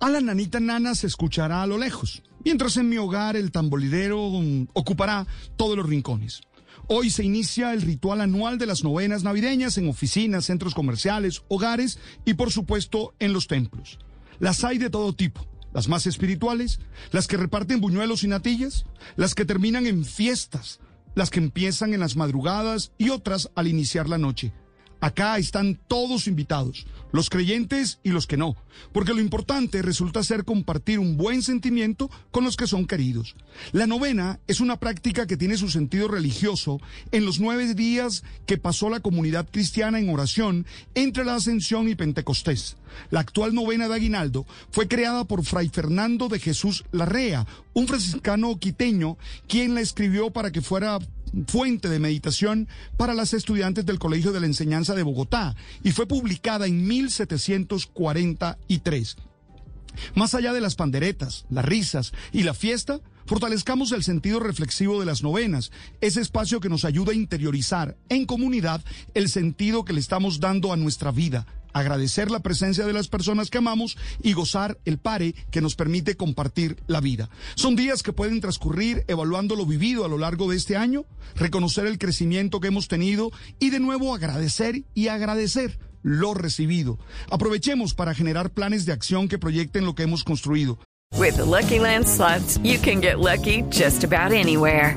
A la nanita nana se escuchará a lo lejos, mientras en mi hogar el tamborilero mm, ocupará todos los rincones. Hoy se inicia el ritual anual de las novenas navideñas en oficinas, centros comerciales, hogares y por supuesto en los templos. Las hay de todo tipo, las más espirituales, las que reparten buñuelos y natillas, las que terminan en fiestas, las que empiezan en las madrugadas y otras al iniciar la noche. Acá están todos invitados, los creyentes y los que no, porque lo importante resulta ser compartir un buen sentimiento con los que son queridos. La novena es una práctica que tiene su sentido religioso en los nueve días que pasó la comunidad cristiana en oración entre la Ascensión y Pentecostés. La actual novena de Aguinaldo fue creada por Fray Fernando de Jesús Larrea, un franciscano quiteño, quien la escribió para que fuera fuente de meditación para las estudiantes del Colegio de la Enseñanza de Bogotá y fue publicada en 1743. Más allá de las panderetas, las risas y la fiesta, fortalezcamos el sentido reflexivo de las novenas, ese espacio que nos ayuda a interiorizar en comunidad el sentido que le estamos dando a nuestra vida, agradecer la presencia de las personas que amamos y gozar el pare que nos permite compartir la vida. Son días que pueden transcurrir evaluando lo vivido a lo largo de este año, reconocer el crecimiento que hemos tenido y de nuevo agradecer y agradecer lo recibido. Aprovechemos para generar planes de acción que proyecten lo que hemos construido. With the Lucky Land you can get lucky just about anywhere.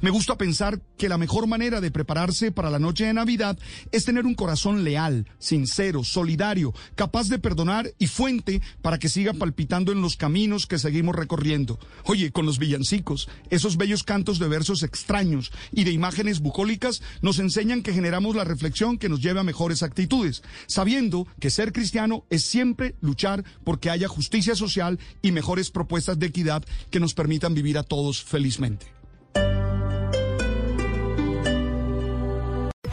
Me gusta pensar que la mejor manera de prepararse para la noche de Navidad es tener un corazón leal, sincero, solidario, capaz de perdonar y fuente para que siga palpitando en los caminos que seguimos recorriendo. Oye, con los villancicos, esos bellos cantos de versos extraños y de imágenes bucólicas nos enseñan que generamos la reflexión que nos lleve a mejores actitudes, sabiendo que ser cristiano es siempre luchar porque haya justicia social y mejores propuestas de equidad que nos permitan vivir a todos felizmente.